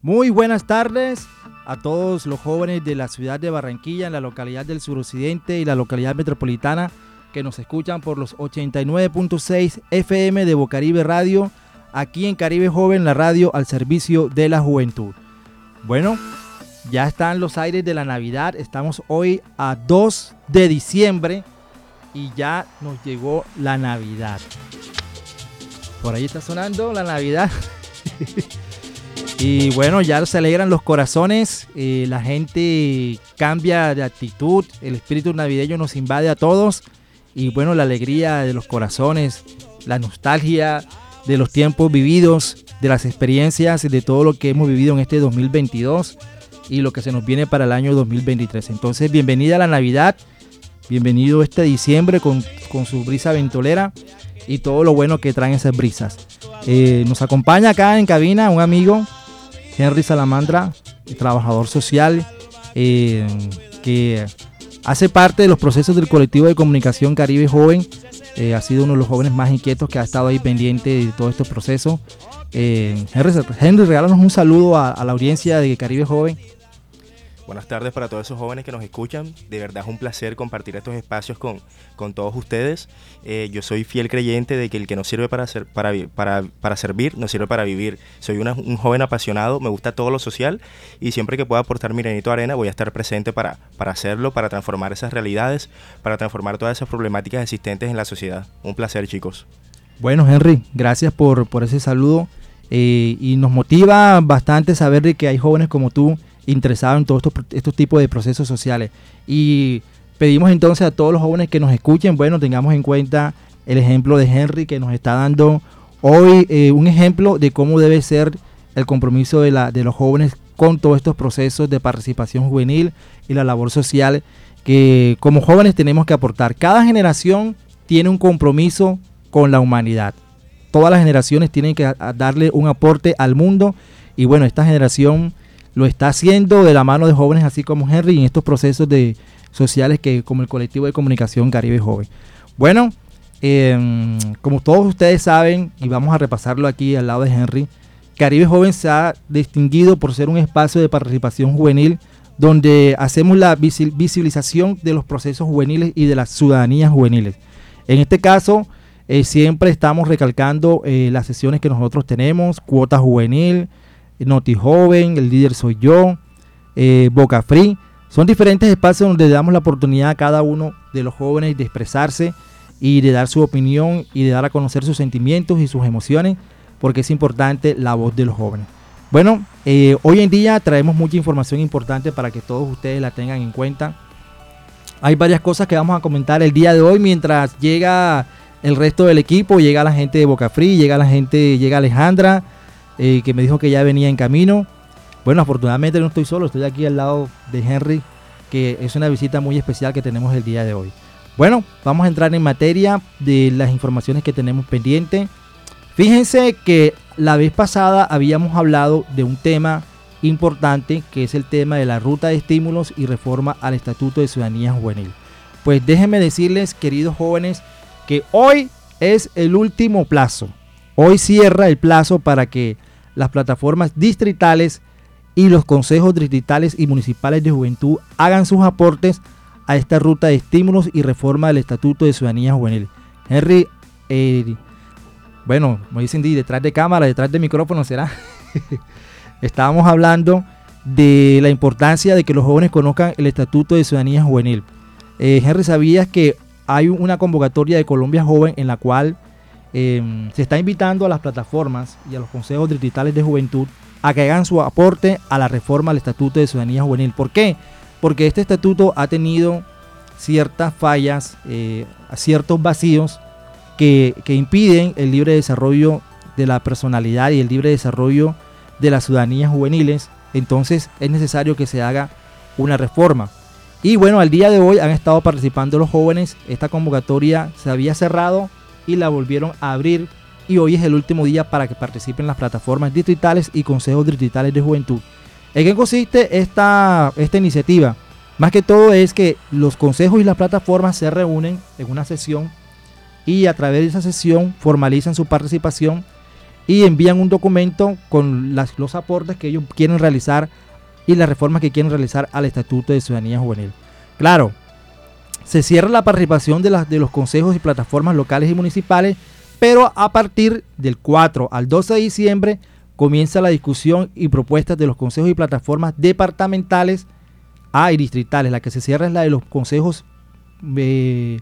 Muy buenas tardes a todos los jóvenes de la ciudad de Barranquilla, en la localidad del suroccidente y la localidad metropolitana que nos escuchan por los 89.6 FM de Bocaribe Radio, aquí en Caribe Joven, la radio al servicio de la juventud. Bueno, ya están los aires de la Navidad, estamos hoy a 2 de diciembre y ya nos llegó la Navidad. Por ahí está sonando la Navidad. Y bueno, ya se alegran los corazones, eh, la gente cambia de actitud, el espíritu navideño nos invade a todos y bueno, la alegría de los corazones, la nostalgia de los tiempos vividos, de las experiencias, de todo lo que hemos vivido en este 2022 y lo que se nos viene para el año 2023. Entonces, bienvenida a la Navidad, bienvenido este diciembre con, con su brisa ventolera y todo lo bueno que traen esas brisas. Eh, nos acompaña acá en cabina un amigo Henry Salamandra, trabajador social, eh, que hace parte de los procesos del colectivo de comunicación Caribe Joven. Eh, ha sido uno de los jóvenes más inquietos que ha estado ahí pendiente de todo este proceso. Eh, Henry, Henry, regálanos un saludo a la audiencia de Caribe Joven. Buenas tardes para todos esos jóvenes que nos escuchan. De verdad es un placer compartir estos espacios con, con todos ustedes. Eh, yo soy fiel creyente de que el que no sirve para, ser, para, para, para servir, no sirve para vivir. Soy un joven apasionado, me gusta todo lo social y siempre que pueda aportar mi granito de arena voy a estar presente para, para hacerlo, para transformar esas realidades, para transformar todas esas problemáticas existentes en la sociedad. Un placer, chicos. Bueno, Henry, gracias por, por ese saludo. Eh, y nos motiva bastante saber de que hay jóvenes como tú interesado en todos estos, tipos de procesos sociales. Y pedimos entonces a todos los jóvenes que nos escuchen, bueno, tengamos en cuenta el ejemplo de Henry que nos está dando hoy eh, un ejemplo de cómo debe ser el compromiso de, los jóvenes con todos estos procesos de participación juvenil y la labor social que como jóvenes tenemos que aportar. Cada generación tiene un compromiso con la humanidad. Todas las generaciones tienen que darle un aporte al mundo y bueno, esta generación lo está haciendo de la mano de jóvenes así como Henry en estos procesos de sociales que como el colectivo de comunicación Caribe Joven. Bueno, em, como todos ustedes saben, y vamos a repasarlo aquí al lado de Henry, Caribe Joven se ha distinguido por ser un espacio de participación juvenil donde hacemos la visibilización de los procesos juveniles y de las ciudadanías juveniles. En este caso, eh, siempre estamos recalcando eh, las sesiones que nosotros tenemos, cuota juvenil, Noti Joven, El Líder Soy Yo, eh, Boca Free. Son diferentes espacios donde damos la oportunidad a cada uno de los jóvenes de expresarse y de dar su opinión y de dar a conocer sus sentimientos y sus emociones, porque es importante la voz de los jóvenes. Bueno, eh, hoy en día traemos mucha información importante para que todos ustedes la tengan en cuenta. Hay varias cosas que vamos a comentar el día de hoy mientras llega el resto del equipo, llega la gente de Boca Free, llega la gente, llega Alejandra, eh, que me dijo que ya venía en camino. Bueno, afortunadamente no estoy solo, estoy aquí al lado de Henry, que es una visita muy especial que tenemos el día de hoy. Bueno, vamos a entrar en materia de las informaciones que tenemos pendiente. Fíjense que la vez pasada habíamos hablado de un tema importante que es el tema de la ruta de estímulos y reforma al Estatuto de Ciudadanía Juvenil. Pues déjenme decirles, queridos jóvenes, que hoy es el último plazo. Hoy cierra el plazo para que las plataformas distritales y los consejos distritales y municipales de juventud hagan sus aportes a esta ruta de estímulos y reforma del Estatuto de Ciudadanía Juvenil. Henry, eh, bueno, me dicen detrás de cámara, detrás de micrófono será. Estábamos hablando de la importancia de que los jóvenes conozcan el Estatuto de Ciudadanía Juvenil. Eh, Henry, ¿sabías que hay una convocatoria de Colombia Joven en la cual Em, se está invitando a las plataformas y a los consejos distritales de juventud a que hagan su aporte a la reforma al Estatuto de Ciudadanía Juvenil. ¿Por qué? Porque este estatuto ha tenido ciertas fallas, eh, ciertos vacíos que, que, impiden el libre desarrollo de la personalidad y el libre desarrollo de las ciudadanías juveniles. Entonces es necesario que se haga una reforma. Y bueno, al día de hoy han estado participando los jóvenes. Esta convocatoria se había cerrado y la volvieron a abrir y hoy es el último día para que participen las plataformas distritales y consejos distritales de juventud. ¿En qué consiste esta, esta iniciativa? Más que todo es que los consejos y las plataformas se reúnen en una sesión y a través de esa sesión formalizan su participación y envían un documento con los aportes que ellos quieren realizar y las reformas que quieren realizar al Estatuto de Ciudadanía Juvenil. Claro, se cierra la participación de, los consejos y plataformas locales y municipales, pero a partir del 4 al 12 de diciembre comienza la discusión y propuestas de los consejos y plataformas departamentales ah, y distritales. La que se cierra es la de los consejos eh,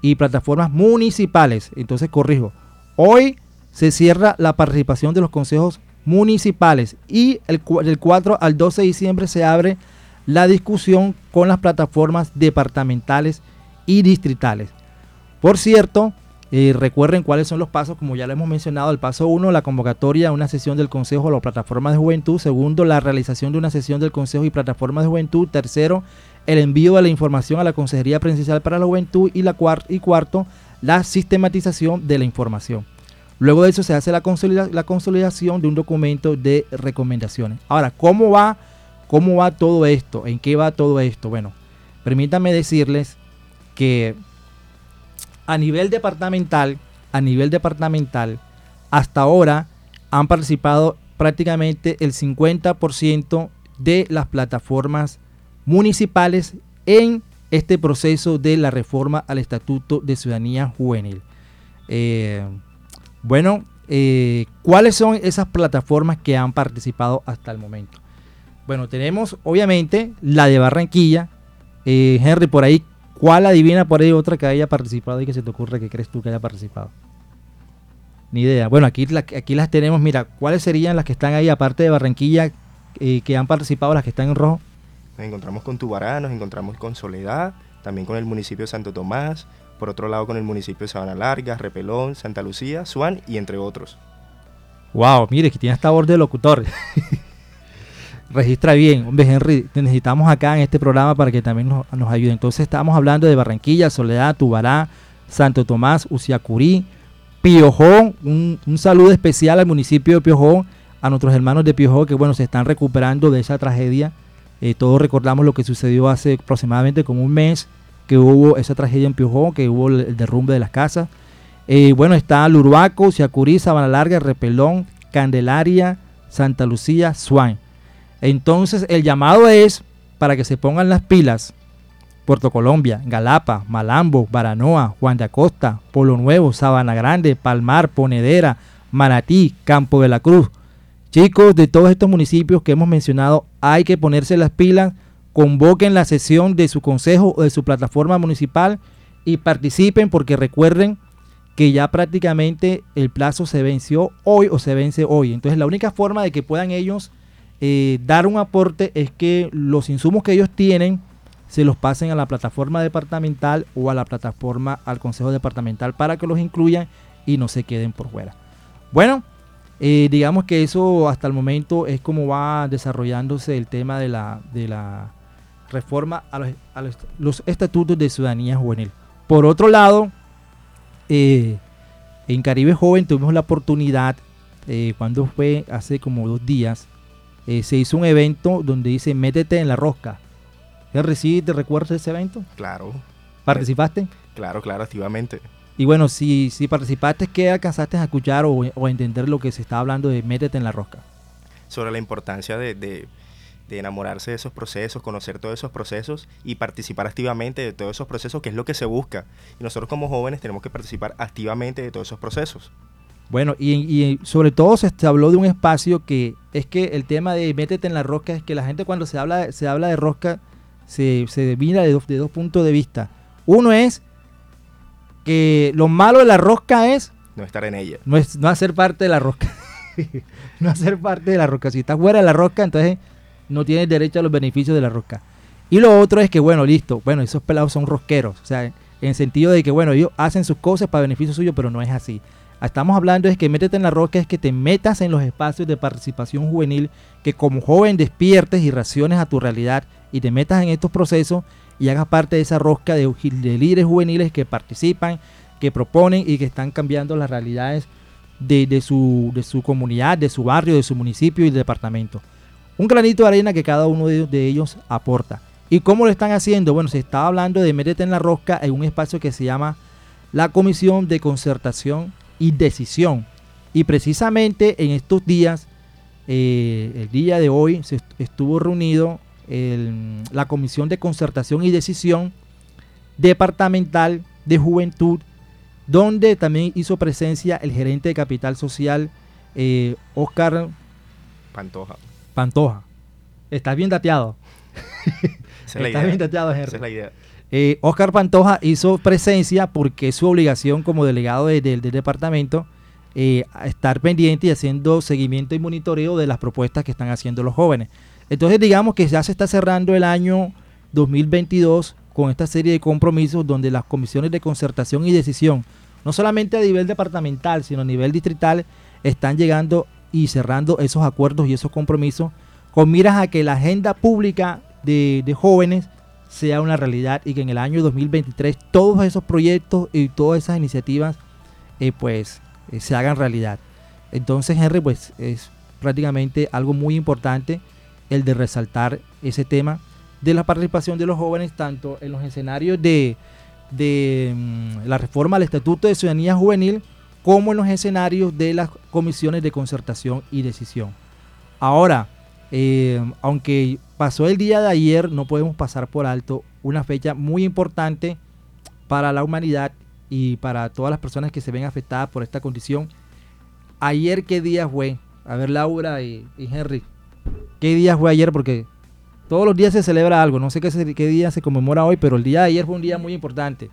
y plataformas municipales. Entonces corrijo. Hoy se cierra la participación de los consejos municipales y el, del 4 al 12 de diciembre se abre la discusión con las plataformas departamentales y distritales. Por cierto, eh, recuerden cuáles son los pasos, como ya lo hemos mencionado. El paso 1, la convocatoria a una sesión del Consejo o la plataforma de juventud. Segundo, la realización de una sesión del Consejo y plataforma de juventud. Tercero, el envío de la información a la Consejería Presidencial para la Juventud. Y, la y cuarto, la sistematización de la información. Luego de eso se hace la, la consolidación de un documento de recomendaciones. Ahora, ¿cómo va, ¿cómo va todo esto? ¿En qué va todo esto? Bueno, permítanme decirles que a nivel departamental, a nivel departamental, hasta ahora han participado prácticamente el 50% de las plataformas municipales en este proceso de la reforma al Estatuto de Ciudadanía Juvenil. Eh, bueno, eh, ¿cuáles son esas plataformas que han participado hasta el momento? Bueno, tenemos obviamente la de Barranquilla. Eh, Henry, por ahí, ¿cuál adivina por ahí otra que haya participado y que se te ocurre que crees tú que haya participado? Ni idea. Bueno, aquí, aquí las tenemos. Mira, ¿cuáles serían las que están ahí, aparte de Barranquilla, eh, que han participado, las que están en rojo? Nos encontramos con Tubará, nos encontramos con Soledad, también con el municipio de Santo Tomás, por otro lado con el municipio de Sabana Larga, Repelón, Santa Lucía, Suán y entre otros. Wow, mire que tiene esta voz de locutor. Registra bien. Hombre, Henry, te necesitamos acá en este programa para que también nos, ayude. Entonces estamos hablando de Barranquilla, Soledad, Tubará, Santo Tomás, Uciacurí, Piojón. Un, saludo especial al municipio de Piojón, a nuestros hermanos de Piojón que bueno, se están recuperando de esa tragedia. Eh, todos recordamos lo que sucedió hace aproximadamente como un mes que hubo esa tragedia en Piojón, que hubo el, derrumbe de las casas. Eh, bueno, está Lurbaco, Siacurí, Sabana Larga, Repelón, Candelaria, Santa Lucía, Swan. Entonces el llamado es para que se pongan las pilas. Puerto Colombia, Galapa, Malambo, Baranoa, Juan de Acosta, Polo Nuevo, Sabana Grande, Palmar, Ponedera, Manatí, Campo de la Cruz. Chicos, de todos estos municipios que hemos mencionado, hay que ponerse las pilas convoquen la sesión de su consejo o de su plataforma municipal y participen porque recuerden que ya prácticamente el plazo se venció hoy o se vence hoy. Entonces la única forma de que puedan ellos eh, dar un aporte es que los insumos que ellos tienen se los pasen a la plataforma departamental o a la plataforma al consejo departamental para que los incluyan y no se queden por fuera. Bueno, eh, digamos que eso hasta el momento es como va desarrollándose el tema de la, de la reforma a los, estatutos de ciudadanía juvenil. Por otro lado, eh, en Caribe Joven tuvimos la oportunidad, cuando fue hace como dos días, eh, se hizo un evento donde dice métete en la rosca. ¿Te te recuerdas de ese evento? Claro. ¿Participaste? Claro, claro, activamente. Y bueno, si, si participaste, ¿qué alcanzaste a escuchar o, a entender lo que se está hablando de métete en la rosca? Sobre la importancia de de enamorarse de esos procesos, conocer todos esos procesos y participar activamente de todos esos procesos, que es lo que se busca. Y nosotros como jóvenes tenemos que participar activamente de todos esos procesos. Bueno, y, sobre todo se habló de un espacio que es que el tema de métete en la rosca es que la gente cuando se habla, se habla de rosca se, se mira de dos, de dos puntos de vista. Uno es que lo malo de la rosca es... No estar en ella. No, es, no hacer parte de la rosca. no hacer parte de la rosca. Si estás fuera de la rosca, entonces no tiene derecho a los beneficios de la rosca. Y lo otro es que, bueno, listo, bueno, esos pelados son rosqueros, o sea, en el sentido de que, bueno, ellos hacen sus cosas para beneficio suyo, pero no es así. Estamos hablando es que métete en la rosca, es que te metas en los espacios de participación juvenil, que como joven despiertes y raciones a tu realidad y te metas en estos procesos y hagas parte de esa rosca de, de líderes juveniles que participan, que proponen y que están cambiando las realidades de, de, su, de su comunidad, de su barrio, de su municipio y departamento. Un granito de arena que cada uno de ellos aporta. ¿Y cómo lo están haciendo? Bueno, se está hablando de métete en la rosca en un espacio que se llama la Comisión de Concertación y Decisión. Y precisamente en estos días, eh, el día de hoy, se estuvo reunido la Comisión de Concertación y Decisión Departamental de Juventud, donde también hizo presencia el gerente de Capital Social, eh, Oscar Pantoja. Pantoja. Estás bien dateado. Estás bien dateado, Esa es la idea. Eh, Oscar Pantoja hizo presencia porque es su obligación como delegado del departamento eh, estar pendiente y haciendo seguimiento y monitoreo de las propuestas que están haciendo los jóvenes. Entonces digamos que ya se está cerrando el año 2022 con esta serie de compromisos donde las comisiones de concertación y decisión, no solamente a nivel departamental, sino a nivel distrital, están llegando y cerrando esos acuerdos y esos compromisos con miras a que la agenda pública de, jóvenes sea una realidad y que en el año 2023 todos esos proyectos y todas esas iniciativas eh, pues eh, se hagan realidad. Entonces Henry pues es prácticamente algo muy importante el de resaltar ese tema de la participación de los jóvenes tanto en los escenarios de, de mm, la reforma al Estatuto de Ciudadanía Juvenil como en los escenarios de las comisiones de concertación y decisión. Ahora, eh, aunque pasó el día de ayer, no podemos pasar por alto una fecha muy importante para la humanidad y para todas las personas que se ven afectadas por esta condición. Ayer, ¿qué día fue? A ver, Laura y, Henry, ¿qué día fue ayer? Porque todos los días se celebra algo, no sé qué, qué día se conmemora hoy, pero el día de ayer fue un día muy importante.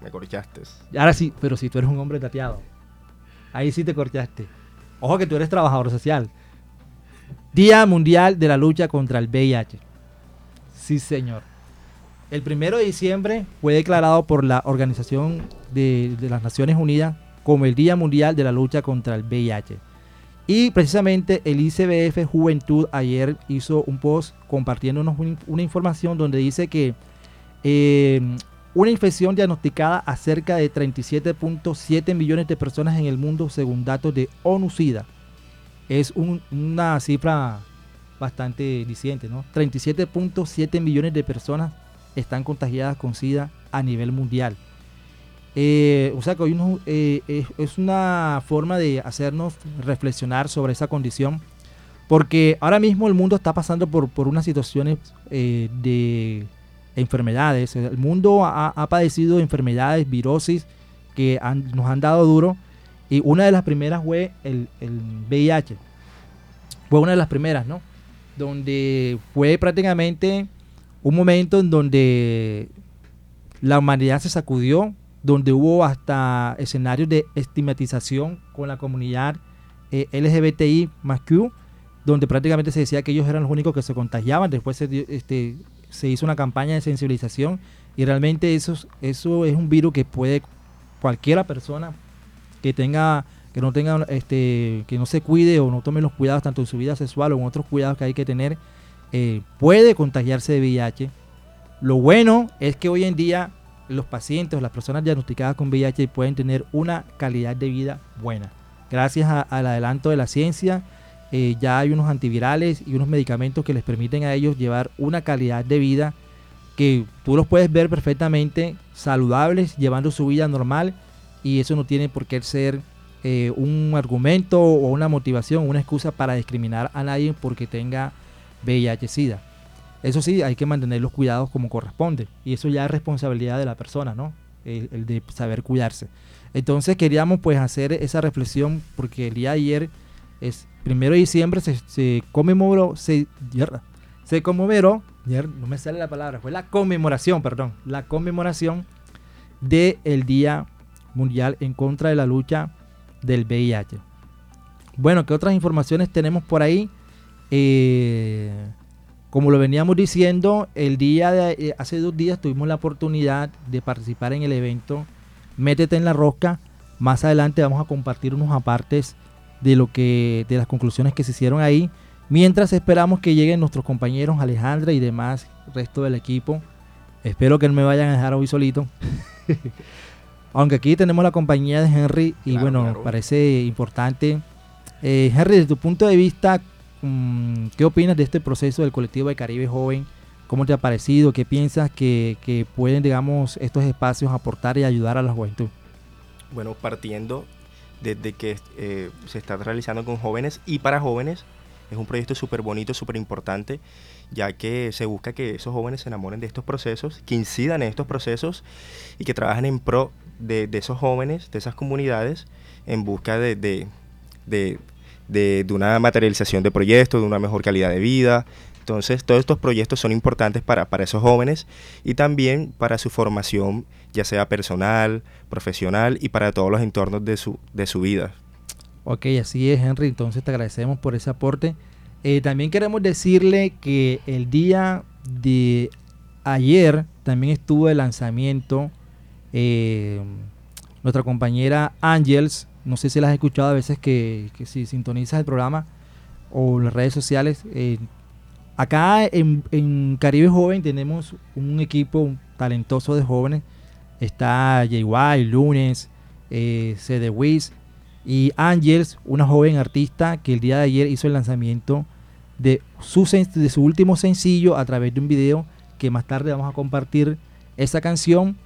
Me corchaste. Ahora sí, pero si tú eres un hombre tateado. Ahí sí te corchaste. Ojo que tú eres trabajador social. Día Mundial de la Lucha contra el VIH. Sí, señor. El primero de diciembre fue declarado por la Organización de, las Naciones Unidas como el Día Mundial de la Lucha contra el VIH. Y precisamente el ICBF Juventud ayer hizo un post compartiéndonos una información donde dice que eh, una infección diagnosticada a cerca de 37.7 millones de personas en el mundo según datos de ONU-SIDA. Es una cifra bastante diciente, ¿no? 37.7 millones de personas están contagiadas con SIDA a nivel mundial. Eh, o sea que hoy eh, es una forma de hacernos reflexionar sobre esa condición, porque ahora mismo el mundo está pasando por, por unas situaciones eh, de enfermedades. El mundo ha, padecido enfermedades, virosis que nos han dado duro. Y una de las primeras fue el, el, VIH. Fue una de las primeras, ¿no? Donde fue prácticamente un momento en donde la humanidad se sacudió, donde hubo hasta escenarios de estigmatización con la comunidad eh, LGBTI más Q, donde prácticamente se decía que ellos eran los únicos que se contagiaban. Después se, este, se hizo una campaña de sensibilización y realmente eso, eso es un virus que puede cualquiera persona que tenga que no tenga este que no se cuide o no tome los cuidados tanto en su vida sexual o en otros cuidados que hay que tener eh, puede contagiarse de VIH lo bueno es que hoy en día los pacientes o las personas diagnosticadas con VIH pueden tener una calidad de vida buena. Gracias al adelanto de la ciencia eh, ya hay unos antivirales y unos medicamentos que les permiten a ellos llevar una calidad de vida que tú los puedes ver perfectamente saludables, llevando su vida normal y eso no tiene por qué ser eh, un argumento o una motivación, una excusa para discriminar a nadie porque tenga VIH-Sida. Eso sí, hay que mantener los cuidados como corresponde y eso ya es responsabilidad de la persona, ¿no? El, de saber cuidarse. Entonces queríamos pues hacer esa reflexión porque el día de ayer es primero de diciembre se, conmemoró, se, se conmemoró, no me sale la palabra, fue la conmemoración, perdón, la conmemoración del Día Mundial en contra de la lucha del VIH. Bueno, ¿qué otras informaciones tenemos por ahí? Eh, como lo veníamos diciendo, el día de eh, hace dos días tuvimos la oportunidad de participar en el evento Métete en la rosca. Más adelante vamos a compartir unos apartes de lo que de las conclusiones que se hicieron ahí, mientras esperamos que lleguen nuestros compañeros Alejandra y demás resto del equipo. Espero que no me vayan a dejar hoy solito. Aunque aquí tenemos la compañía de Henry y bueno, parece importante. Eh, Henry, desde tu punto de vista, mm, ¿qué opinas de este proceso del colectivo de Caribe Joven? ¿Cómo te ha parecido? ¿Qué piensas que, que pueden, digamos, estos espacios aportar y ayudar a la juventud? Bueno, partiendo desde que eh, se está realizando con jóvenes y para jóvenes. Es un proyecto súper bonito, súper importante, ya que se busca que esos jóvenes se enamoren de estos procesos, que incidan en estos procesos y que trabajen en pro de, esos jóvenes, de esas comunidades, en busca de, de, de, una materialización de proyectos, de una mejor calidad de vida. Entonces, todos estos proyectos son importantes para, para esos jóvenes y también para su formación, ya sea personal, profesional y para todos los entornos de su, de su vida. Ok, así es, Henry. Entonces te agradecemos por ese aporte. Eh, también queremos decirle que el día de ayer también estuvo el lanzamiento. Eh, nuestra compañera Angels, no sé si la has escuchado a veces que, si sintonizas el programa o las redes sociales. Eh, acá en, Caribe Joven tenemos un equipo talentoso de jóvenes. Está JY, Lunes, eh, CD Wiz y Angels, una joven artista que el día de ayer hizo el lanzamiento de su, de su último sencillo a través de un video que más tarde vamos a compartir esa canción.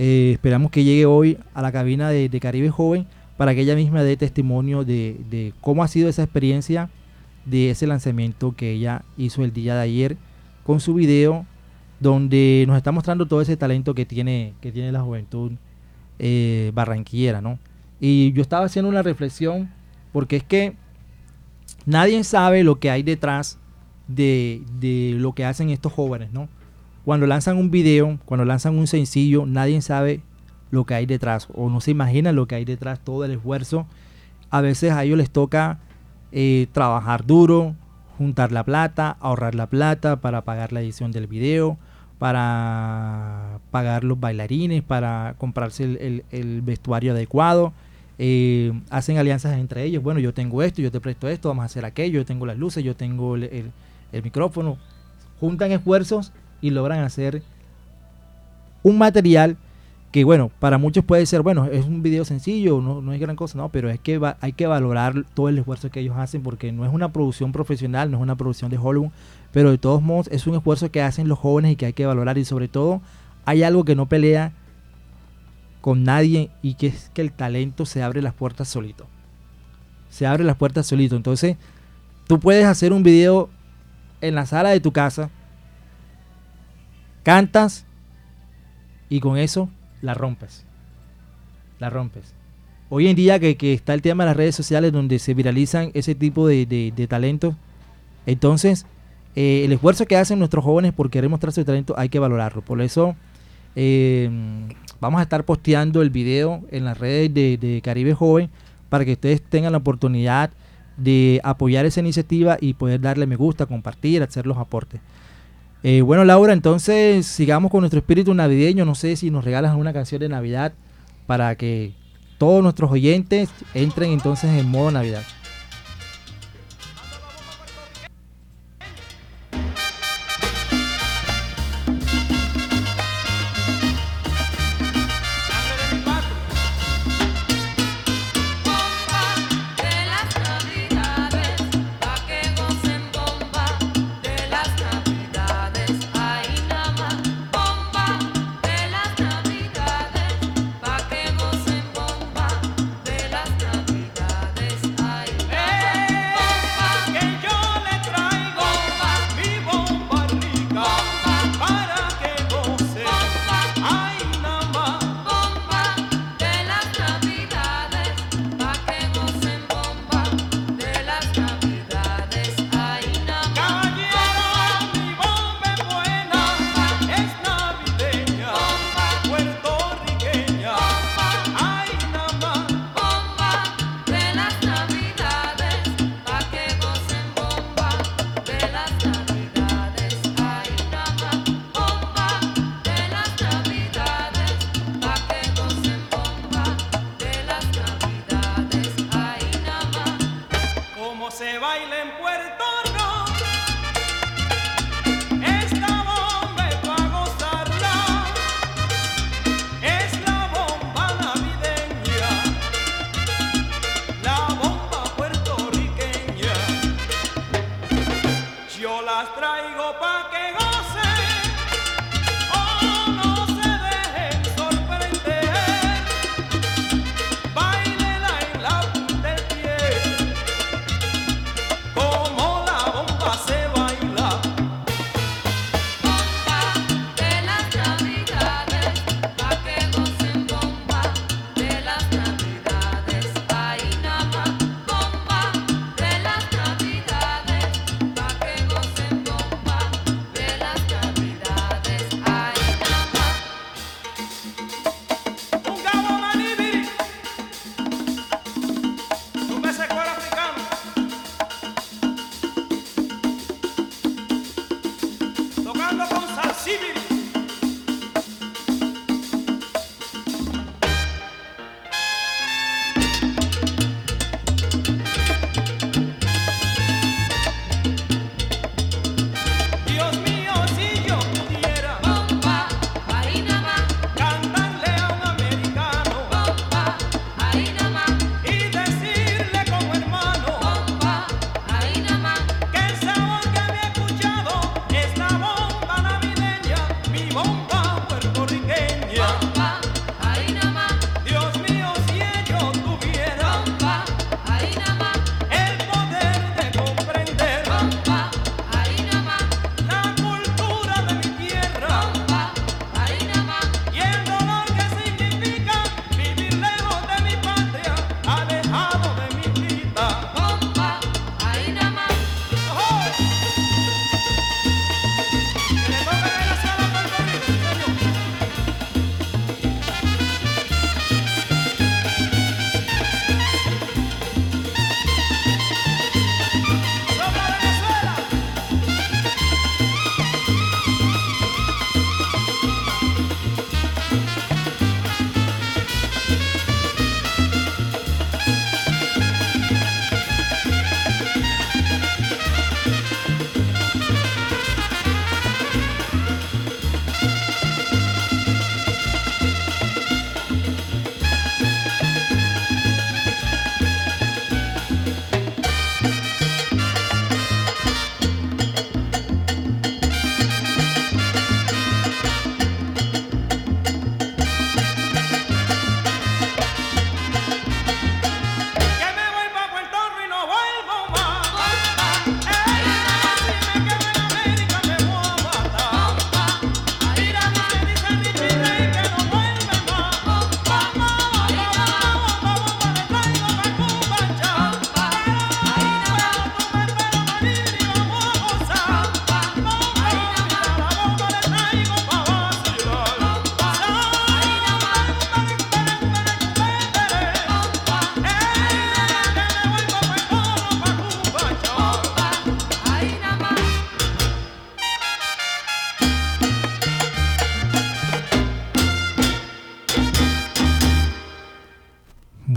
Eh, esperamos que llegue hoy a la cabina de, Caribe Joven para que ella misma dé testimonio de, cómo ha sido esa experiencia de ese lanzamiento que ella hizo el día de ayer con su video donde nos está mostrando todo ese talento que tiene, que tiene la juventud eh, barranquillera, ¿no? Y yo estaba haciendo una reflexión porque es que nadie sabe lo que hay detrás de, lo que hacen estos jóvenes, ¿no? Cuando lanzan un video, cuando lanzan un sencillo, nadie sabe lo que hay detrás o no se imagina lo que hay detrás, todo el esfuerzo. A veces a ellos les toca eh, trabajar duro, juntar la plata, ahorrar la plata para pagar la edición del video, para pagar los bailarines, para comprarse el vestuario adecuado eh, hacen alianzas entre ellos. Bueno, yo tengo esto, yo te presto esto, vamos a hacer aquello, yo tengo las luces, yo tengo el, micrófono. Juntan esfuerzos y logran hacer un material que, bueno, para muchos puede ser, bueno, es un video sencillo, no, no es gran cosa, no, pero es que hay que valorar todo el esfuerzo que ellos hacen porque no es una producción profesional, no es una producción de Hollywood, pero de todos modos es un esfuerzo que hacen los jóvenes y que hay que valorar y sobre todo hay algo que no pelea con nadie y que es que el talento se abre las puertas solito. Se abre las puertas solito. Entonces, tú puedes hacer un video en la sala de tu casa, cantas y con eso la rompes. La rompes. Hoy en día que, está el tema de las redes sociales donde se viralizan ese tipo de, de, talentos, entonces eh, el esfuerzo que hacen nuestros jóvenes por querer mostrar su talento hay que valorarlo. Por eso eh, Vamos a estar posteando el video en las redes de, Caribe Joven para que ustedes tengan la oportunidad de apoyar esa iniciativa y poder darle me gusta, compartir, hacer los aportes. Eh, bueno, Laura, entonces sigamos con nuestro espíritu navideño. No sé si nos regalas una canción de Navidad para que todos nuestros oyentes entren entonces en modo Navidad. puerto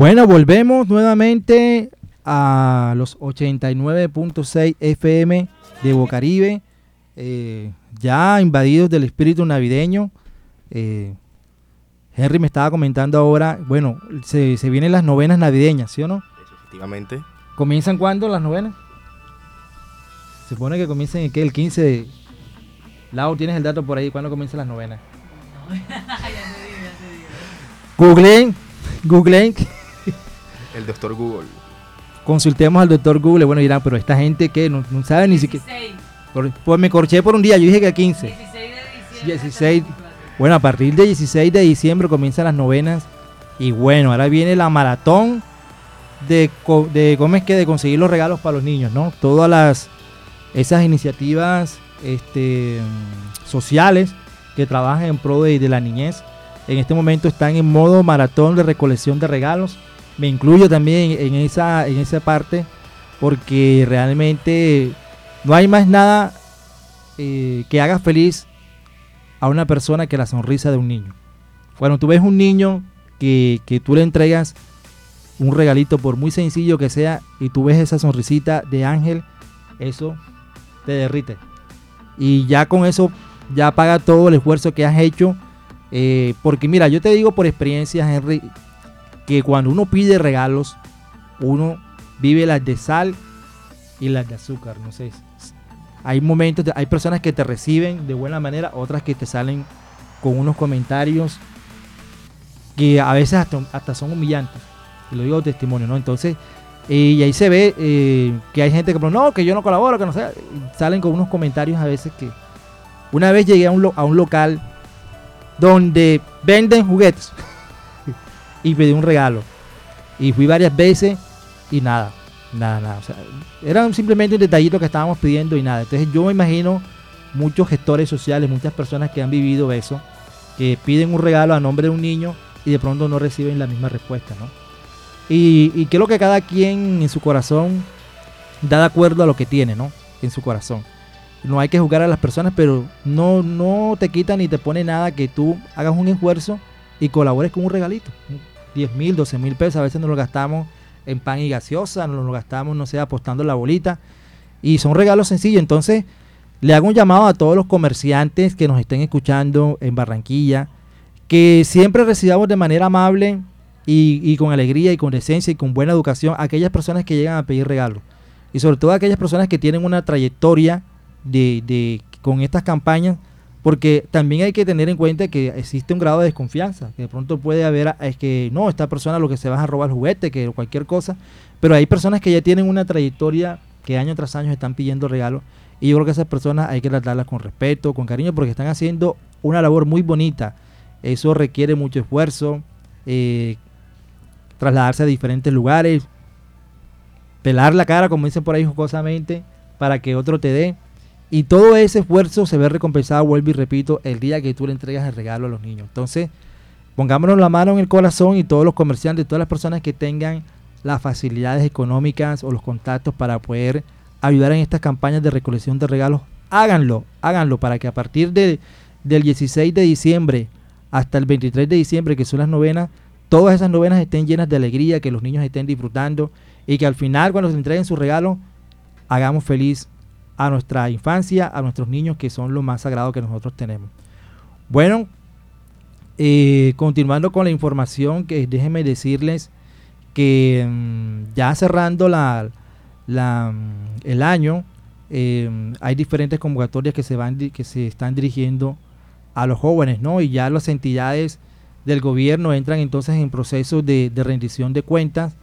Bueno, volvemos nuevamente a los 89.6 FM de Bocaribe, eh, ya invadidos del espíritu navideño. Eh, Henry me estaba comentando ahora, bueno, se, vienen las novenas navideñas, ¿sí o no? Efectivamente. ¿Comienzan cuándo las novenas? Se supone que comiencen el, el 15 de... Lau, ¿tienes el dato por ahí? ¿Cuándo comienzan las novenas? No, ya te digo, ya te digo. Googleen, googleen. El doctor Google. Consultemos al doctor Google. Bueno, dirán, pero esta gente que no, sabe ni siquiera. Pues me corché por un día, yo dije que 15. 16 de diciembre. 16. Bueno, a partir del 16 de diciembre comienzan las novenas. Y bueno, ahora viene la maratón de, de ¿cómo es que? De conseguir los regalos para los niños, ¿no? Todas las esas iniciativas este, sociales que trabajan en pro de la niñez. En este momento están en modo maratón de recolección de regalos me incluyo también en esa, en esa parte porque realmente no hay más nada eh, que haga feliz a una persona que la sonrisa de un niño. Cuando tú ves un niño que, que tú le entregas un regalito, por muy sencillo que sea, y tú ves esa sonrisita de ángel, eso te derrite. Y ya con eso ya paga todo el esfuerzo que has hecho. Eh, porque mira, yo te digo por experiencia, Henry, que cuando uno pide regalos, uno vive las de sal y las de azúcar. No sé. Hay momentos, hay personas que te reciben de buena manera, otras que te salen con unos comentarios que a veces hasta, son humillantes. Y lo digo de testimonio, ¿no? Entonces, eh, y ahí se ve eh, que hay gente que, no, que yo no colaboro, que no sé. Salen con unos comentarios a veces que. Una vez llegué a un, a un local donde venden juguetes. y pedí un regalo. Y fui varias veces y nada, nada, nada. O sea, era simplemente un detallito que estábamos pidiendo y nada. Entonces yo me imagino muchos gestores sociales, muchas personas que han vivido eso, que piden un regalo a nombre de un niño y de pronto no reciben la misma respuesta, ¿no? Y, y creo que cada quien en su corazón da de acuerdo a lo que tiene, ¿no? En su corazón. No hay que juzgar a las personas, pero no, no te quita ni te pone nada que tú hagas un esfuerzo y colabores con un regalito. 10 mil, 12 mil pesos, a veces nos lo gastamos en pan y gaseosa, nos lo gastamos, no sé, apostando la bolita. Y son regalos sencillos. Entonces, le hago un llamado a todos los comerciantes que nos estén escuchando en Barranquilla, que siempre recibamos de manera amable y, con alegría y con decencia y con buena educación a aquellas personas que llegan a pedir regalos. Y sobre todo a aquellas personas que tienen una trayectoria de, de, con estas campañas porque también hay que tener en cuenta que existe un grado de desconfianza, que de pronto puede haber, es que no, esta persona lo que se va a robar juguete, que cualquier cosa, pero hay personas que ya tienen una trayectoria que año tras año están pidiendo regalos y yo creo que esas personas hay que tratarlas con respeto, con cariño, porque están haciendo una labor muy bonita. Eso requiere mucho esfuerzo, eh, trasladarse a diferentes lugares, pelar la cara, como dicen por ahí jocosamente, para que otro te dé. Y todo ese esfuerzo se ve recompensado, vuelvo y repito, el día que tú le entregas el regalo a los niños. Entonces, pongámonos la mano en el corazón y todos los comerciantes, todas las personas que tengan las facilidades económicas o los contactos para poder ayudar en estas campañas de recolección de regalos, háganlo, háganlo para que a partir de, del 16 de diciembre hasta el 23 de diciembre, que son las novenas, todas esas novenas estén llenas de alegría, que los niños estén disfrutando y que al final cuando se entreguen su regalo, hagamos feliz a nuestra infancia, a nuestros niños, que son lo más sagrado que nosotros tenemos. Bueno, eh, continuando con la información, que déjenme decirles que mm, ya cerrando la, la, mm, el año, em, hay diferentes convocatorias que se, van, que se están dirigiendo a los jóvenes, ¿no? Y ya las entidades del gobierno entran entonces en procesos de, de rendición de cuentas.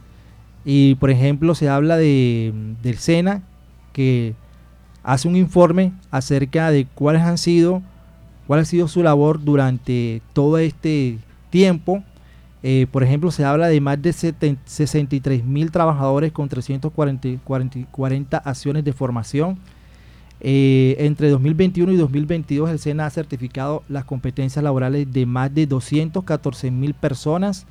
Y por ejemplo, se habla de, del SENA, que hace un informe acerca de cuáles han sido, cuál ha sido su labor durante todo este tiempo. Eh, por ejemplo, se habla de más de 63 mil trabajadores con 340 acciones de formación. Eh, entre 2021 y 2022 el SENA ha certificado las competencias laborales de más de 214 mil personas.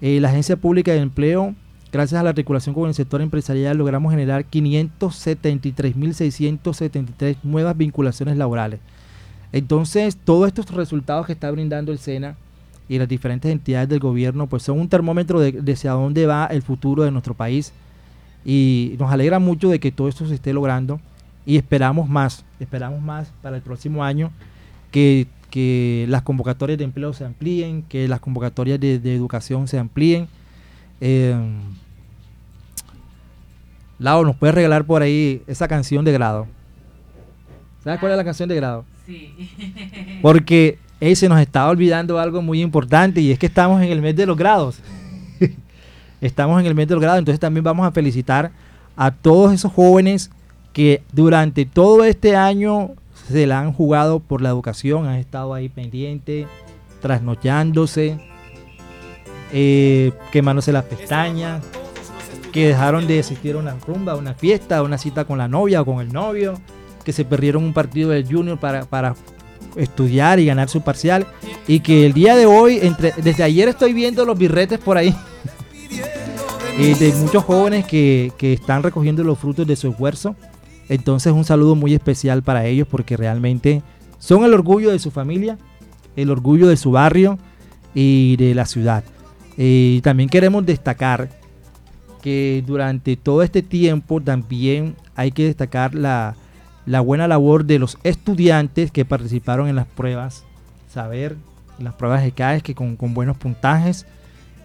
Eh, la Agencia Pública de Empleo Gracias a la articulación con el sector empresarial logramos generar 573.673 nuevas vinculaciones laborales. Entonces, todos estos resultados que está brindando el SENA y las diferentes entidades del gobierno pues son un termómetro de, hacia dónde va el futuro de nuestro país y nos alegra mucho de que todo esto se esté logrando y esperamos más, esperamos más para el próximo año que, que las convocatorias de empleo se amplíen, que las convocatorias de, de educación se amplíen. Eh, Lau, ¿nos puedes regalar por ahí esa canción de grado? ¿Sabes cuál es la canción de grado? Sí. Porque ey, se nos estaba olvidando algo muy importante y es que estamos en el mes de los grados. estamos en el mes de los grados, entonces también vamos a felicitar a todos esos jóvenes que durante todo este año se la han jugado por la educación, han estado ahí pendientes, trasnochándose, eh, quemándose las pestañas, que dejaron de asistir a una rumba, a una fiesta, a una cita con la novia o con el novio, que se perdieron un partido del junior para, para estudiar y ganar su parcial, y que el día de hoy, entre, desde ayer estoy viendo los birretes por ahí, eh, de muchos jóvenes que, que están recogiendo los frutos de su esfuerzo. Entonces un saludo muy especial para ellos porque realmente son el orgullo de su familia, el orgullo de su barrio y de la ciudad. Y también queremos destacar que durante todo este tiempo también hay que destacar la, la buena labor de los estudiantes que participaron en las pruebas, saber, las pruebas de CAES que con, buenos puntajes.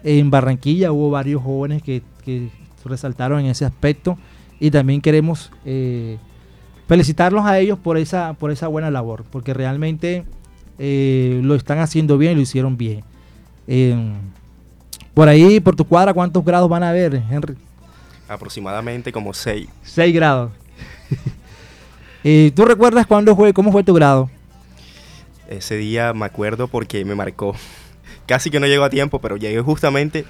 En Barranquilla hubo varios jóvenes que, que resaltaron en ese aspecto y también queremos eh, felicitarlos a ellos por esa, por esa buena labor, porque realmente eh, lo están haciendo bien y lo hicieron bien. Por ahí, por tu cuadra, ¿cuántos grados van a haber, Henry? Aproximadamente como 6. 6 grados. Eh, ¿Tú recuerdas cuándo fue, cómo fue tu grado? Ese día me acuerdo porque me marcó. Casi que no llego a tiempo, pero llegué justamente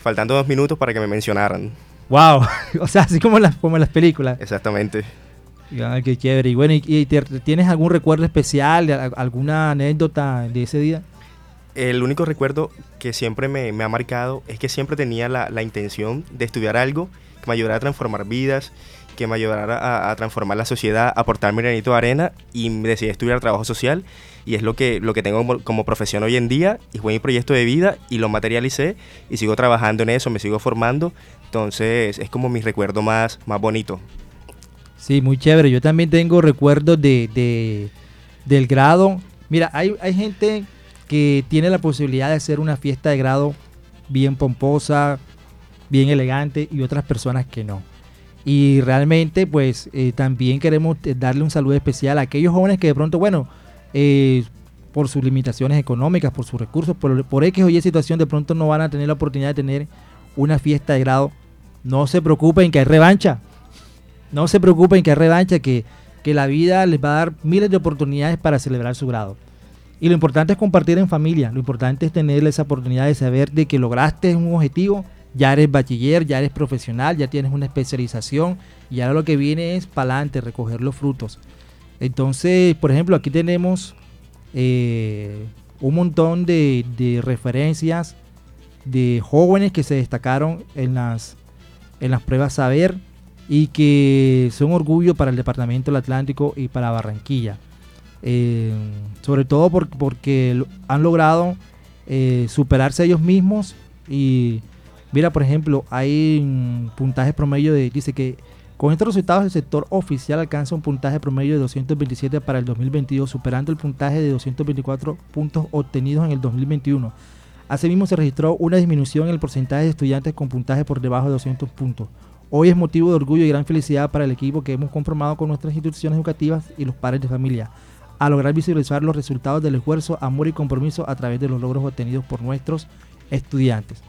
faltando dos minutos para que me mencionaran. Wow, o sea, así como en las, como en las películas. Exactamente. Qué chévere. Y bueno, ¿y, y te- tienes algún recuerdo especial, alguna anécdota de ese día? El único recuerdo que siempre me, ha marcado es que siempre tenía la, intención de estudiar algo que me ayudara a transformar vidas, que me ayudara a, transformar la sociedad, aportar mi granito de arena y decidí estudiar trabajo social y es lo que, lo que tengo como, como profesión hoy en día y fue mi proyecto de vida y lo materialicé y sigo trabajando en eso, me sigo formando, entonces es como mi recuerdo más, más bonito. Sí, muy chévere. Yo también tengo recuerdos de, de- del grado. Mira, hay, hay gente que tiene la posibilidad de hacer una fiesta de grado bien pomposa, bien elegante y otras personas que no. Y realmente, pues eh, también queremos eh, darle un saludo especial a aquellos jóvenes que de pronto, bueno, eh, por sus limitaciones económicas, por sus recursos, por, por X o Y situación, de pronto no van a tener la oportunidad de tener una fiesta de grado. No se preocupen que hay revancha. No se preocupen que hay revancha, que, que la vida les va a dar miles de oportunidades para celebrar su grado. Y lo importante es compartir en familia, lo importante es tener esa oportunidad de saber de que lograste un objetivo, ya eres bachiller, ya eres profesional, ya tienes una especialización y ahora lo que viene es para adelante, recoger los frutos. Entonces, por ejemplo, aquí tenemos eh, un montón de, de referencias de jóvenes que se destacaron en las, en las pruebas saber y que son orgullo para el Departamento del Atlántico y para Barranquilla. Eh, sobre todo por- porque han logrado eh, superarse ellos mismos y mira, por ejemplo, hay un puntaje promedio de, dice que con estos resultados el sector oficial alcanza un puntaje promedio de 227 para el 2022, superando el puntaje de 224 puntos obtenidos en el 2021. Asimismo, se registró una disminución en el porcentaje de estudiantes con puntaje por debajo de 200 puntos. Hoy es motivo de orgullo y gran felicidad para el equipo que hemos conformado con nuestras instituciones educativas y los padres de familia, a lograr visualizar los resultados del esfuerzo, amor y compromiso a través de los logros obtenidos por nuestros estudiantes.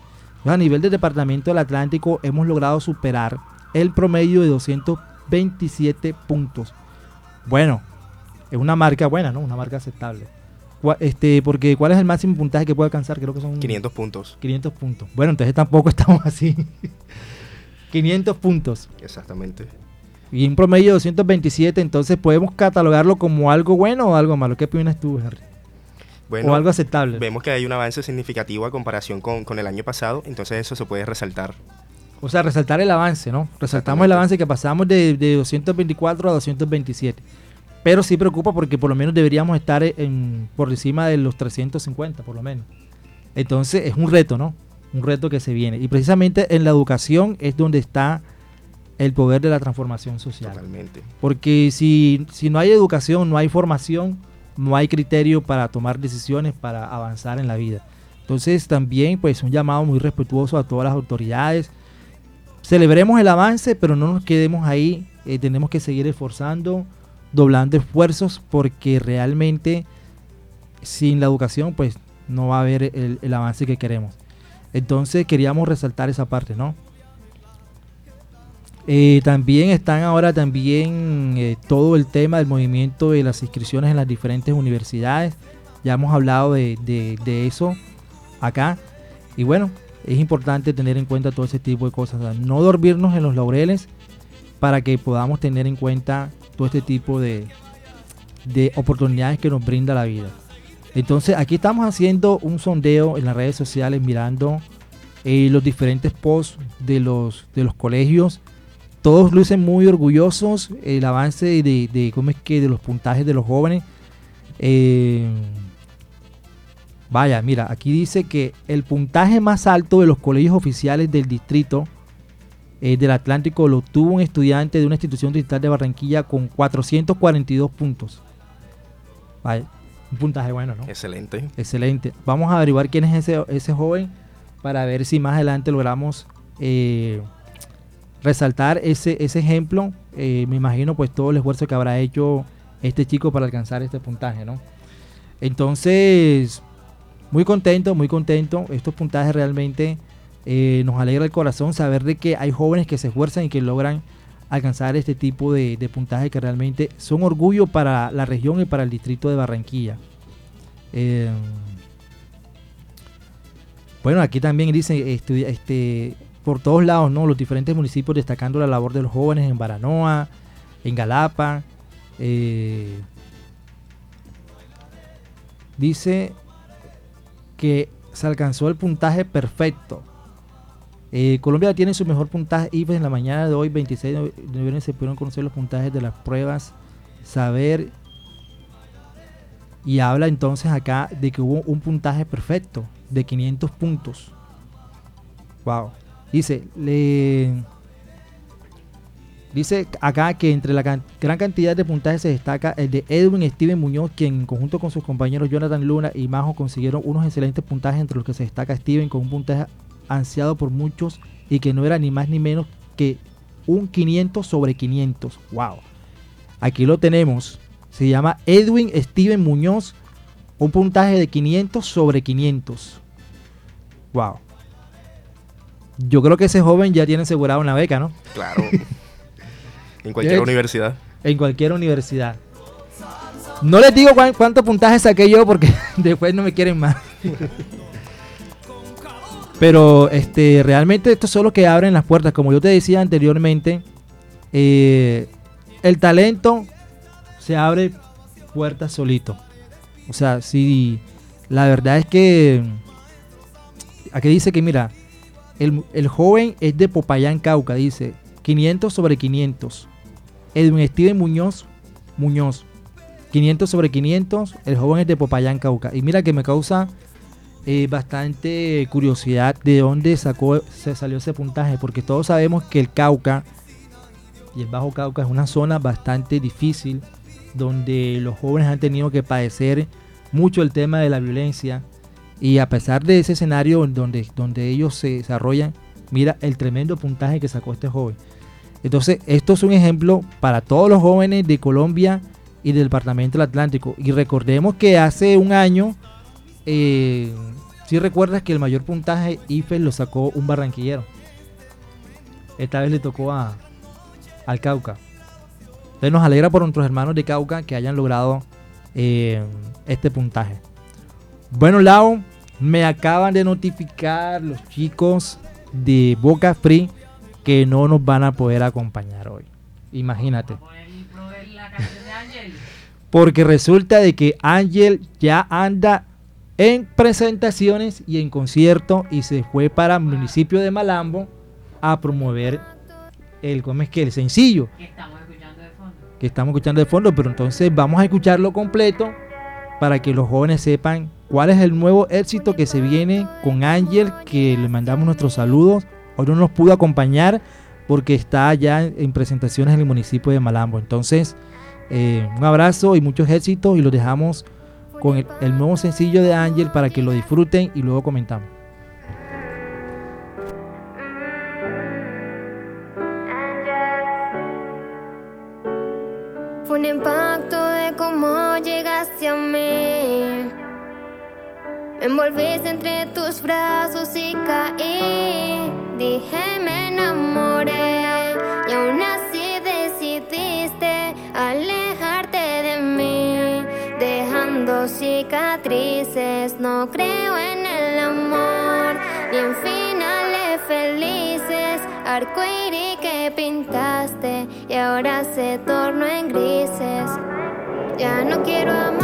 A nivel del Departamento del Atlántico hemos logrado superar el promedio de 227 puntos. Bueno, es una marca buena, ¿no? Una marca aceptable. Este, porque ¿cuál es el máximo puntaje que puede alcanzar? Creo que son 500 puntos. 500 puntos. Bueno, entonces tampoco estamos así. 500 puntos. Exactamente. Y un promedio de 227, entonces podemos catalogarlo como algo bueno o algo malo. ¿Qué opinas tú, Henry? Bueno, o algo aceptable. vemos que hay un avance significativo a comparación con, con el año pasado, entonces eso se puede resaltar. O sea, resaltar el avance, ¿no? Resaltamos el avance que pasamos de, de 224 a 227. Pero sí preocupa porque por lo menos deberíamos estar en, por encima de los 350, por lo menos. Entonces es un reto, ¿no? Un reto que se viene. Y precisamente en la educación es donde está el poder de la transformación social. Totalmente. Porque si, si no hay educación, no hay formación, no hay criterio para tomar decisiones, para avanzar en la vida. Entonces también pues un llamado muy respetuoso a todas las autoridades. Celebremos el avance, pero no nos quedemos ahí. Eh, tenemos que seguir esforzando, doblando esfuerzos, porque realmente sin la educación pues no va a haber el, el avance que queremos. Entonces queríamos resaltar esa parte, ¿no? Eh, también están ahora también eh, todo el tema del movimiento de las inscripciones en las diferentes universidades. Ya hemos hablado de, de, eso acá. Y bueno, es importante tener en cuenta todo ese tipo de cosas. no dormirnos en los laureles para que podamos tener en cuenta todo este tipo de, de oportunidades que nos brinda la vida. Entonces aquí estamos haciendo un sondeo en las redes sociales mirando eh, los diferentes posts de los, de los colegios todos lucen muy orgullosos el avance de, cómo es que de los puntajes de los jóvenes. Eh, vaya, mira, aquí dice que el puntaje más alto de los colegios oficiales del distrito eh, del Atlántico lo tuvo un estudiante de una institución digital de Barranquilla con 442 puntos. Vaya, un puntaje bueno, ¿no? Excelente. Excelente. Vamos a averiguar quién es ese, ese joven para ver si más adelante logramos eh, resaltar ese, ese ejemplo, eh, me imagino pues todo el esfuerzo que habrá hecho este chico para alcanzar este puntaje, ¿no? Entonces, muy contento, muy contento. Estos puntajes realmente eh, nos alegra el corazón saber de que hay jóvenes que se esfuerzan y que logran alcanzar este tipo de, de puntajes que realmente son orgullo para la región y para el distrito de Barranquilla. Eh, bueno, aquí también dice, este, por todos lados, ¿no? Los diferentes municipios destacando la labor de los jóvenes en Baranoa, en Galapa. Eh, dice que se alcanzó el puntaje perfecto. Eh, Colombia tiene su mejor puntaje IFES en la mañana de hoy, 26 de noviembre, se pudieron conocer los puntajes de las pruebas, saber. Y habla entonces acá de que hubo un puntaje perfecto de 500 puntos. Wow. Dice, dice acá que entre la gran cantidad de puntajes se destaca el de Edwin Steven Muñoz, quien en conjunto con sus compañeros Jonathan Luna y Majo consiguieron unos excelentes puntajes, entre los que se destaca Steven con un puntaje ansiado por muchos y que no era ni más ni menos que un 500 sobre 500. ¡Wow! Aquí lo tenemos. Se llama Edwin Steven Muñoz, un puntaje de 500 sobre 500. ¡Wow! Yo creo que ese joven ya tiene asegurada una beca, ¿no? Claro. en cualquier universidad. En cualquier universidad. No les digo cuántos puntajes saqué yo porque después no me quieren más. Pero este, realmente esto es lo que abren las puertas. Como yo te decía anteriormente, eh, el talento se abre puertas solito. O sea, si la verdad es que aquí dice que mira, el, joven es de Popayán, Cauca, dice 500 sobre 500. Edwin Steven Muñoz, Muñoz, 500 sobre 500. El joven es de Popayán, Cauca. Y mira que me causa eh, bastante curiosidad de dónde sacó, se salió ese puntaje, porque todos sabemos que el Cauca y el Bajo Cauca es una zona bastante difícil, donde los jóvenes han tenido que padecer mucho el tema de la violencia, y a pesar de ese escenario donde, donde ellos se desarrollan, mira el tremendo puntaje que sacó este joven. Entonces, esto es un ejemplo para todos los jóvenes de Colombia y del Departamento del Atlántico. Y recordemos que hace un año, eh, si recuerdas que el mayor puntaje IFE lo sacó un barranquillero. Esta vez le tocó a, al Cauca. Entonces nos alegra por nuestros hermanos de Cauca que hayan logrado eh, este puntaje. Bueno, Lau, me acaban de notificar los chicos de Boca Free que no nos van a poder acompañar hoy. Imagínate. Porque resulta de que Ángel ya anda en presentaciones y en concierto y se fue para el municipio de Malambo a promover el, ¿cómo es que? el sencillo. Que estamos escuchando de fondo. Que estamos escuchando de fondo, pero entonces vamos a escucharlo completo para que los jóvenes sepan cuál es el nuevo éxito que se viene con Ángel, que le mandamos nuestros saludos. Hoy no nos pudo acompañar porque está ya en presentaciones en el municipio de Malambo. Entonces, eh, un abrazo y muchos éxitos y los dejamos con el, nuevo sencillo de Ángel para que lo disfruten y luego comentamos. Fue llegaste a mí. Me envolviste entre tus brazos y caí. Dije me enamoré y aún así decidiste alejarte de mí, dejando cicatrices. No creo en el amor ni en finales felices. Arcoíris que pintaste y ahora se tornó en grises. Ya no quiero amar,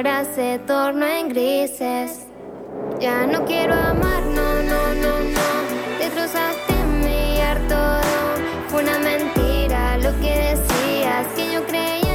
ahora se tornó en grises. Ya no quiero amar, no, no, no, no. Destrozaste mi harto. Fue una mentira lo que decías. Que yo creía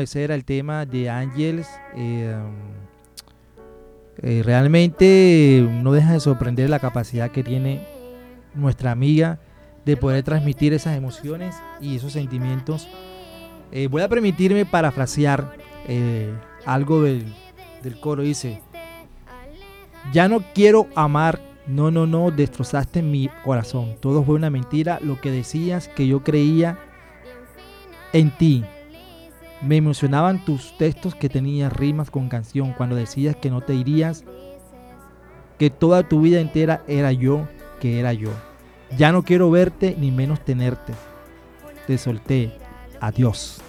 ese era el tema de Ángels. eh, eh, realmente no deja de sorprender la capacidad que tiene nuestra amiga de poder transmitir esas emociones y esos sentimientos. Eh, voy a permitirme parafrasear algo del, del coro. Dice, ya no quiero amar, no, no, no, destrozaste mi corazón. Todo fue una mentira, lo que decías que yo creía en ti. Me emocionaban tus textos que tenías rimas con canción cuando decías que no te irías, que toda tu vida entera era yo, que era yo. Ya no quiero verte ni menos tenerte. Te solté. Adiós.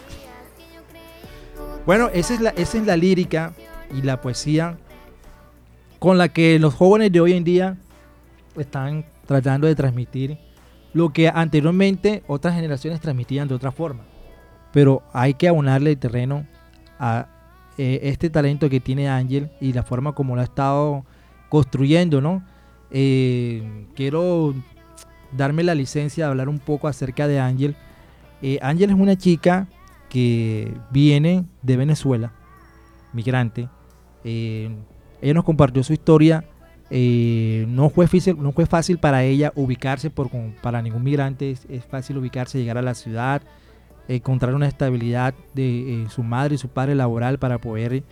Bueno, esa es la, esa es la lírica y la poesía con la que los jóvenes de hoy en día están tratando de transmitir lo que anteriormente otras generaciones transmitían de otra forma pero hay que abonarle el terreno a eh, este talento que tiene Ángel y la forma como lo ha estado construyendo, ¿no? Eh, quiero darme la licencia de hablar un poco acerca de Ángel. Eh, Ángel es una chica que viene de Venezuela, migrante. Ella nos compartió su historia. No, fue fácil, no fue fácil para ella ubicarse, por, para ningún migrante es, es fácil ubicarse, llegar a la ciudad, encontrar una estabilidad de eh, su madre y su padre laboral para poder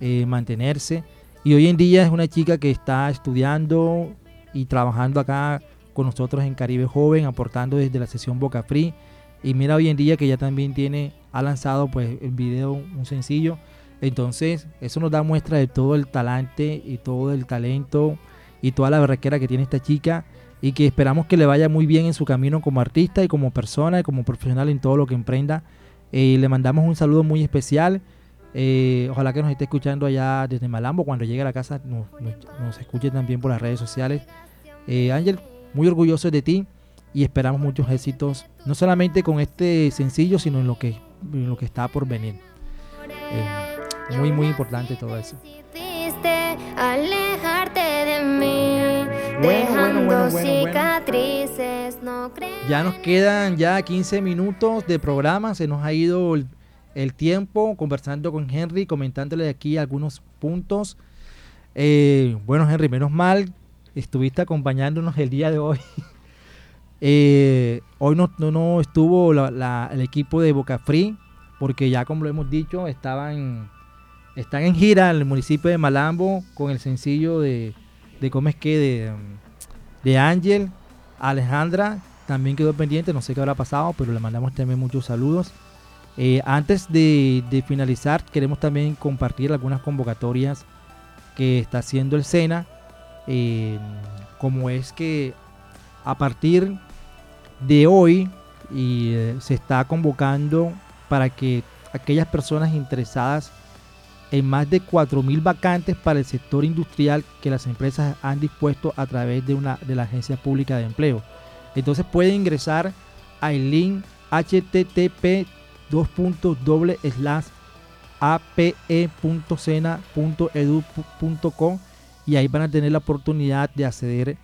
eh, mantenerse. Y hoy en día es una chica que está estudiando y trabajando acá con nosotros en Caribe Joven, aportando desde la sesión Boca Free. Y mira hoy en día que ya también tiene, ha lanzado pues el video, un sencillo. Entonces, eso nos da muestra de todo el talante y todo el talento y toda la berraquera que tiene esta chica y que esperamos que le vaya muy bien en su camino como artista y como persona y como profesional en todo lo que emprenda. Eh, le mandamos un saludo muy especial Eh, ojalá que nos esté escuchando allá desde Malambo. Cuando llegue a la casa nos, escuche también por las redes sociales. Eh, Ángel, muy orgulloso de ti y esperamos muchos éxitos, no solamente con este sencillo, sino en lo que, en lo que está por venir. Eh, muy, muy importante todo eso. Alejarte de mí, dejando bueno, bueno, bueno. cicatrices. No crees Ya nos quedan ya 15 minutos de programa, se nos ha ido el, el tiempo conversando con Henry, comentándole aquí algunos puntos. Eh, bueno, Henry, menos mal, estuviste acompañándonos el día de hoy. Eh, hoy no, no, no estuvo la- la- el equipo de Boca Free, porque ya como lo hemos dicho, estaban, están en gira en el municipio de Malambo con el sencillo de, de ¿cómo es que? De, de Ángel, Alejandra, también quedó pendiente, no sé qué habrá pasado, pero le mandamos también muchos saludos. Eh, antes de, de finalizar, queremos también compartir algunas convocatorias que está haciendo el SENA, eh, como es que a partir de hoy eh, se está convocando para que aquellas personas interesadas en más de 4.000 vacantes para el sector industrial que las empresas han dispuesto a través de, una, de la Agencia Pública de Empleo. Entonces pueden ingresar al link http ape.sena.edu.co y ahí van a tener la oportunidad de acceder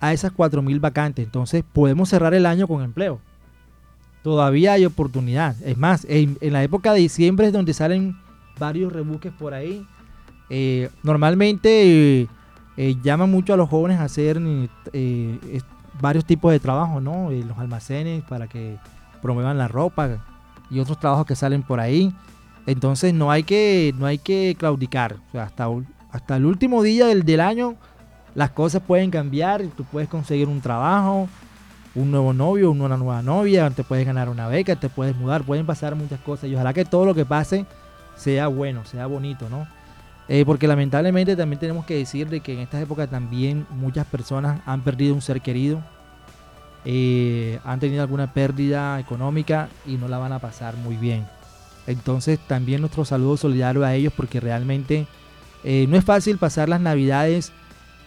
a esas 4.000 vacantes. Entonces podemos cerrar el año con empleo. Todavía hay oportunidad. Es más, en, en la época de diciembre es donde salen varios rebuques por ahí. Eh, normalmente eh, eh, llaman mucho a los jóvenes a hacer eh, varios tipos de trabajos, ¿no? Los almacenes para que promuevan la ropa y otros trabajos que salen por ahí. Entonces no hay que, no hay que claudicar. Hasta, hasta el último día del, del año las cosas pueden cambiar. Tú puedes conseguir un trabajo, un nuevo novio, una nueva novia, te puedes ganar una beca, te puedes mudar, pueden pasar muchas cosas. Y ojalá que todo lo que pase sea bueno, sea bonito, ¿no? Eh, porque lamentablemente también tenemos que decir de que en esta época también muchas personas han perdido un ser querido, eh, han tenido alguna pérdida económica y no la van a pasar muy bien. Entonces también nuestro saludo solidario a ellos porque realmente eh, no es fácil pasar las navidades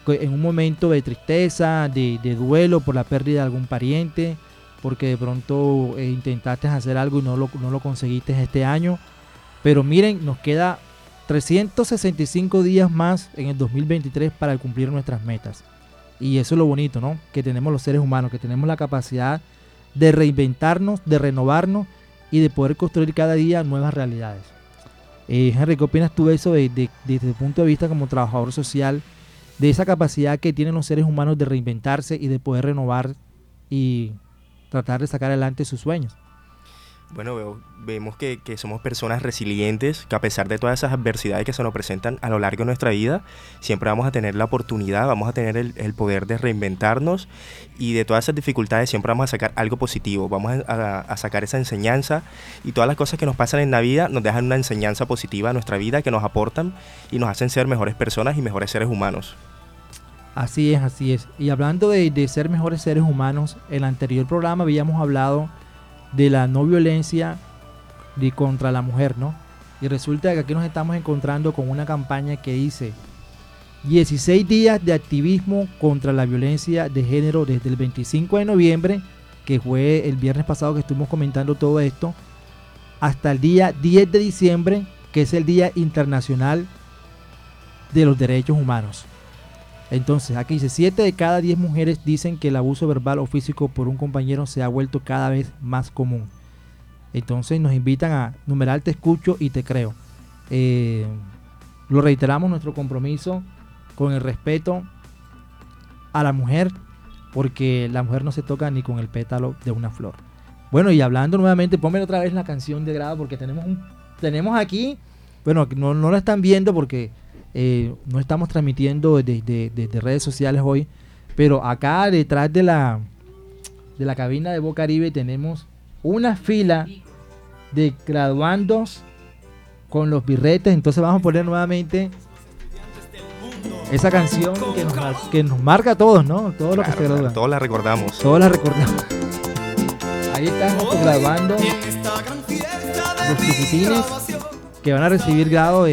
en un momento de tristeza, de, de duelo por la pérdida de algún pariente, porque de pronto intentaste hacer algo y no lo, no lo conseguiste este año. Pero miren, nos queda 365 días más en el 2023 para cumplir nuestras metas. Y eso es lo bonito, ¿no? Que tenemos los seres humanos, que tenemos la capacidad de reinventarnos, de renovarnos y de poder construir cada día nuevas realidades. Eh, Henry, ¿qué opinas tú de eso de- de- desde el punto de vista como trabajador social, de esa capacidad que tienen los seres humanos de reinventarse y de poder renovar y tratar de sacar adelante sus sueños? Bueno, veo- vemos que, somos personas resilientes, que a pesar de todas esas adversidades que se nos presentan a lo largo de nuestra vida, siempre vamos a tener la oportunidad, vamos a tener el, poder de reinventarnos y de todas esas dificultades siempre vamos a sacar algo positivo, vamos a sacar esa enseñanza y todas las cosas que nos pasan en la vida nos dejan una enseñanza positiva a nuestra vida, que nos aportan y nos hacen ser mejores personas y mejores seres humanos. Así es, así es. Y hablando de, de ser mejores seres humanos, en el anterior programa habíamos hablado de la no violencia de contra la mujer, ¿no? Y resulta que aquí nos estamos encontrando con una campaña que dice 16 días de activismo contra la violencia de género desde el 25 de noviembre, que fue el viernes pasado que estuvimos comentando todo esto, hasta el día 10 de diciembre, que es el Día Internacional de los Derechos Humanos. Entonces, aquí dice, 7 de cada 10 mujeres dicen que el abuso verbal o físico por un compañero se ha vuelto cada vez más común. Entonces nos invitan a numerar te escucho y te creo. Eh, lo reiteramos nuestro compromiso con el respeto a la mujer, porque la mujer no se toca ni con el pétalo de una flor. Bueno, y hablando nuevamente, ponme otra vez la canción de grado, porque tenemos un, tenemos aquí, bueno, no, no la están viendo porque eh, no estamos transmitiendo desde, desde- desde redes sociales hoy, pero acá detrás de la de la cabina de Bocaribe tenemos una fila de graduandos con los birretes, entonces vamos a poner nuevamente esa canción que nos, que nos marca a todos, ¿no? Todos los que se Claro, gradúan. todos la recordamos. Todos la recordamos. Ahí están graduando, los chiquitines. Que van a recibir grado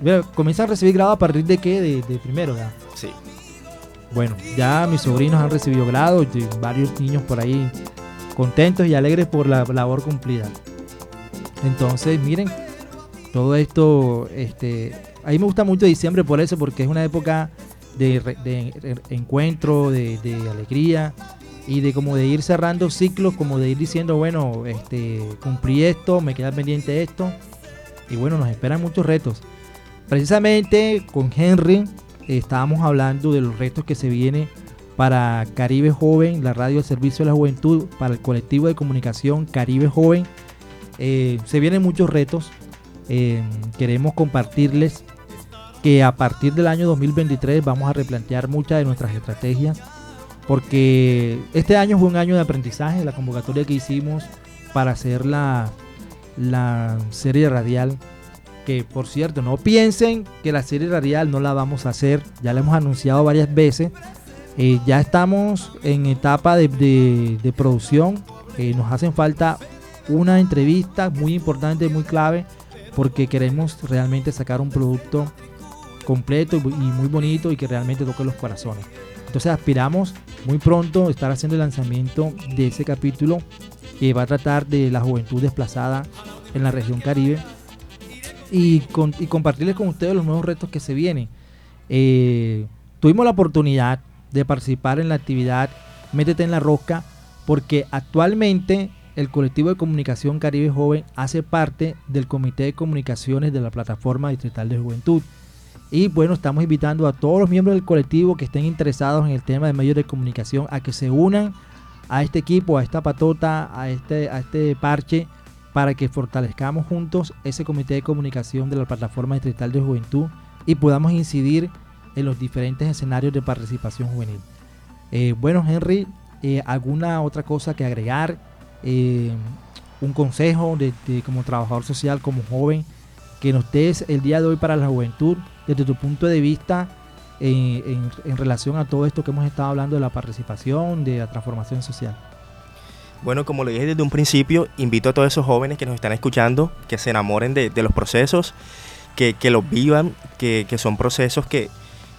bueno, Comienzan a recibir grado a partir de qué? De, de primero, ¿verdad? Sí. Bueno, ya mis sobrinos han recibido grado, y varios niños por ahí contentos y alegres por la labor cumplida. Entonces, miren, todo esto, este, a mí me gusta mucho diciembre por eso, porque es una época de, encuentro, de, de alegría y de como de ir cerrando ciclos, como de ir diciendo, bueno, este, cumplí esto, me queda pendiente esto y bueno, nos esperan muchos retos. Precisamente con Henry eh, estábamos hablando de los retos que se vienen para Caribe Joven, la radio al servicio de la juventud, para el colectivo de comunicación Caribe Joven. Eh, se vienen muchos retos. Eh, queremos compartirles que a partir del año 2023 vamos a replantear muchas de nuestras estrategias porque este año fue un año de aprendizaje, la convocatoria que hicimos para hacer la, la serie radial que por cierto no piensen que la serie radial no la vamos a hacer, ya la hemos anunciado varias veces, Eh, ya estamos en etapa de, de- producción, Eh, nos hacen falta una entrevista muy importante, muy clave, porque queremos realmente sacar un producto completo y muy- y muy bonito y que realmente toque los corazones. Entonces aspiramos muy pronto estar haciendo el lanzamiento de ese capítulo que va a tratar de la juventud desplazada en la región Caribe y, compartirles con ustedes los nuevos retos que se vienen. Eh, tuvimos la oportunidad de participar en la actividad Métete en la Rosca porque actualmente el colectivo de comunicación Caribe Joven hace parte del Comité de Comunicaciones de la Plataforma Distrital de Juventud. Y bueno, estamos invitando a todos los miembros del colectivo que estén interesados en el tema de medios de comunicación a que se unan a este equipo, a esta patota, a este, a este parche, para que fortalezcamos juntos ese comité de comunicación de la Plataforma Distrital de Juventud y podamos incidir en los diferentes escenarios de participación juvenil. Eh, bueno, Henry, eh, ¿alguna otra cosa que agregar? Eh, un consejo de, como trabajador social, como joven, que nos des el día de hoy para la juventud, desde tu punto de vista, eh, en, en relación a todo esto que hemos estado hablando de la participación, de la transformación social. Bueno, como lo dije desde un principio, invito a todos esos jóvenes que nos están escuchando que se enamoren de, de los procesos, que, que los vivan, que, que son procesos que,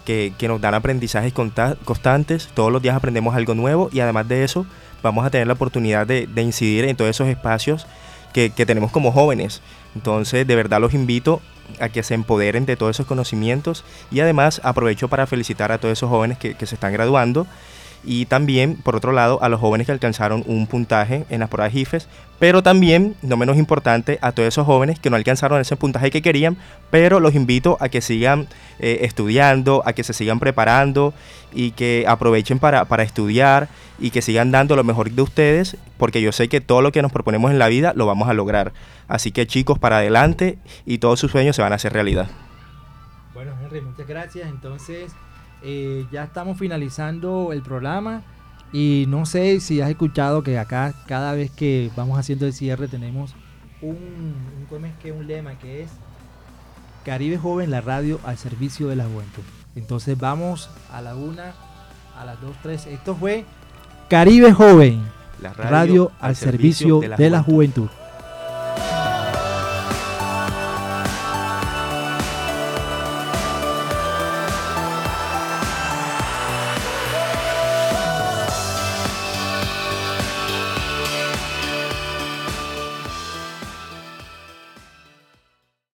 que, que nos dan aprendizajes constantes. Todos los días aprendemos algo nuevo y además de eso vamos a tener la oportunidad de, de incidir en todos esos espacios que, tenemos como jóvenes. Entonces, de verdad los invito a que se empoderen de todos esos conocimientos y además aprovecho para felicitar a todos esos jóvenes que se están graduando y también, por otro lado, a los jóvenes que alcanzaron un puntaje en las pruebas IFES, pero también, no menos importante, a todos esos jóvenes que no alcanzaron ese puntaje que querían, pero los invito a que sigan eh, estudiando, a que se sigan preparando y que aprovechen para, para estudiar y que sigan dando lo mejor de ustedes, porque yo sé que todo lo que nos proponemos en la vida lo vamos a lograr. Así que chicos, para adelante y todos sus sueños se van a hacer realidad. Bueno, Henry, muchas gracias. Entonces, eh, ya estamos finalizando el programa. Y no sé si has escuchado que acá, cada vez que vamos haciendo el cierre, tenemos un, un, ¿cómo es que? un lema que es Caribe Joven, la radio al servicio de la juventud. Entonces, vamos a la una, a las dos, tres. Esto fue Caribe Joven, La radio, al servicio, de la juventud.